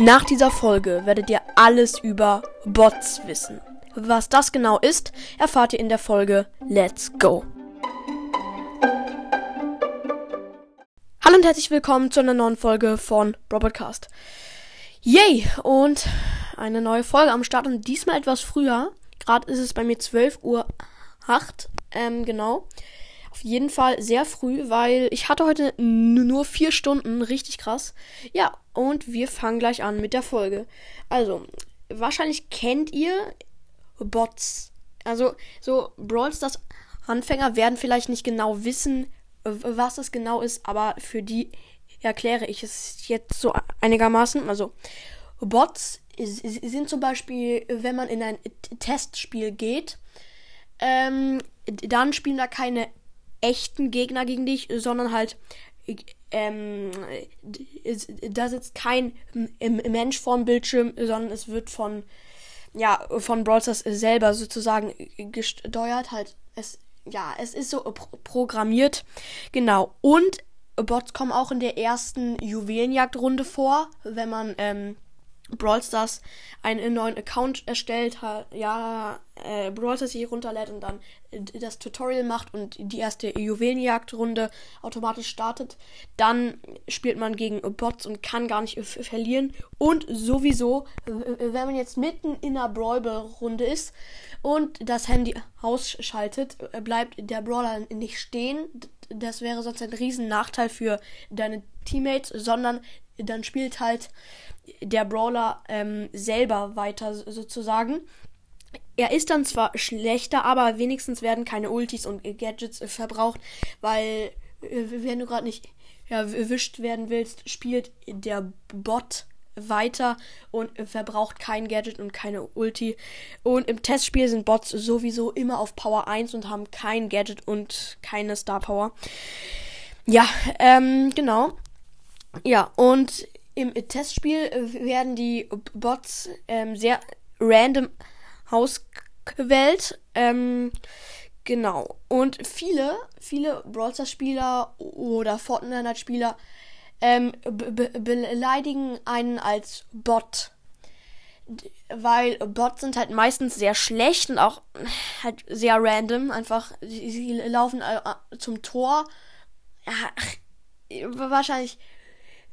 Nach dieser Folge werdet ihr alles über Bots wissen. Was das genau ist, erfahrt ihr in der Folge Let's Go. Hallo und herzlich willkommen zu einer neuen Folge von Robotcast. Yay! Und eine neue Folge am Start und diesmal etwas früher. Gerade ist es bei mir 12 Uhr 8, ähm, genau. Auf jeden Fall sehr früh, weil ich hatte heute nur vier Stunden, richtig krass. Ja, und wir fangen gleich an mit der Folge. Also, wahrscheinlich kennt ihr Bots. Also, so Brawl Stars Anfänger werden vielleicht nicht genau wissen, was es genau ist, aber für die erkläre ich es jetzt so einigermaßen. Also, Bots sind zum Beispiel, wenn man in ein Testspiel geht, ähm, dann spielen da keine echten Gegner gegen dich, sondern halt ähm, da sitzt kein Mensch vorm Bildschirm, sondern es wird von ja von Brawlers selber sozusagen gesteuert. Halt es ja es ist so programmiert genau und Bots kommen auch in der ersten Juwelenjagdrunde vor, wenn man ähm, Brawl Stars einen neuen Account erstellt ja, äh, Brawl Stars sich runterlädt und dann das Tutorial macht und die erste Juwelenjagdrunde automatisch startet, dann spielt man gegen Bots und kann gar nicht verlieren. Und sowieso, wenn man jetzt mitten in einer Brawl-Runde ist und das Handy ausschaltet, bleibt der Brawler nicht stehen. Das wäre sonst ein riesen Nachteil für deine Teammates, sondern dann spielt halt der Brawler ähm, selber weiter sozusagen. Er ist dann zwar schlechter, aber wenigstens werden keine Ultis und Gadgets äh, verbraucht, weil äh, wenn du gerade nicht erwischt werden willst, spielt der Bot weiter und verbraucht kein Gadget und keine Ulti. Und im Testspiel sind Bots sowieso immer auf Power 1 und haben kein Gadget und keine Star Power. Ja, ähm, genau. Ja, und im Testspiel werden die Bots ähm, sehr random ausgewählt. Ähm, genau. Und viele, viele Brawl Spieler oder Fortnite-Spieler ähm, be beleidigen einen als Bot. Weil Bots sind halt meistens sehr schlecht und auch halt sehr random. Einfach, sie, laufen äh, zum Tor. Ja, wahrscheinlich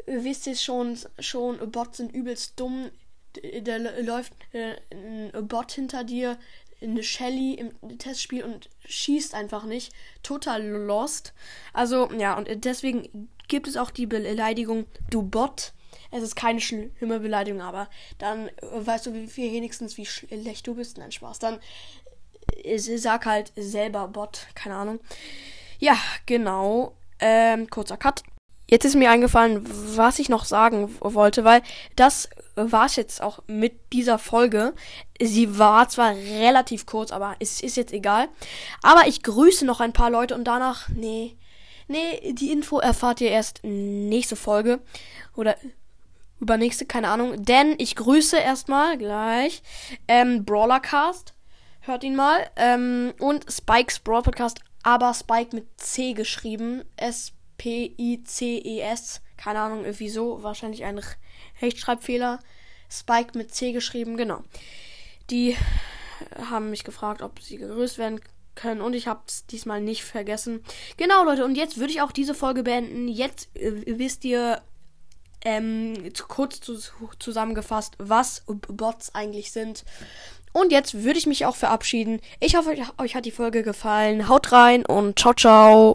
wisst ihr schon, schon, Bots sind übelst dumm. Da läuft äh, ein Bot hinter dir, eine Shelly im Testspiel und schießt einfach nicht. Total lost. Also, ja, und deswegen gibt es auch die Beleidigung, du Bot. Es ist keine schlimme Beleidigung, aber dann weißt du wenigstens, wie schlecht du bist. Nein, Spaß. Dann äh, sag halt selber Bot, keine Ahnung. Ja, genau. Ähm, kurzer Cut. Jetzt ist mir eingefallen, was ich noch sagen wollte, weil das war es jetzt auch mit dieser Folge. Sie war zwar relativ kurz, aber es ist jetzt egal. Aber ich grüße noch ein paar Leute und danach, nee, nee, die Info erfahrt ihr erst nächste Folge oder übernächste, keine Ahnung. Denn ich grüße erstmal gleich ähm, Brawlercast, hört ihn mal, ähm, und Spikes Brawl Podcast, aber Spike mit C geschrieben, S P-I-C-E-S. Keine Ahnung, wieso. Wahrscheinlich ein Rechtschreibfehler. Spike mit C geschrieben, genau. Die haben mich gefragt, ob sie gegrüßt werden können und ich habe es diesmal nicht vergessen. Genau, Leute, und jetzt würde ich auch diese Folge beenden. Jetzt äh, wisst ihr ähm, kurz zu, zusammengefasst, was Bots eigentlich sind. Und jetzt würde ich mich auch verabschieden. Ich hoffe, euch hat die Folge gefallen. Haut rein und ciao, ciao.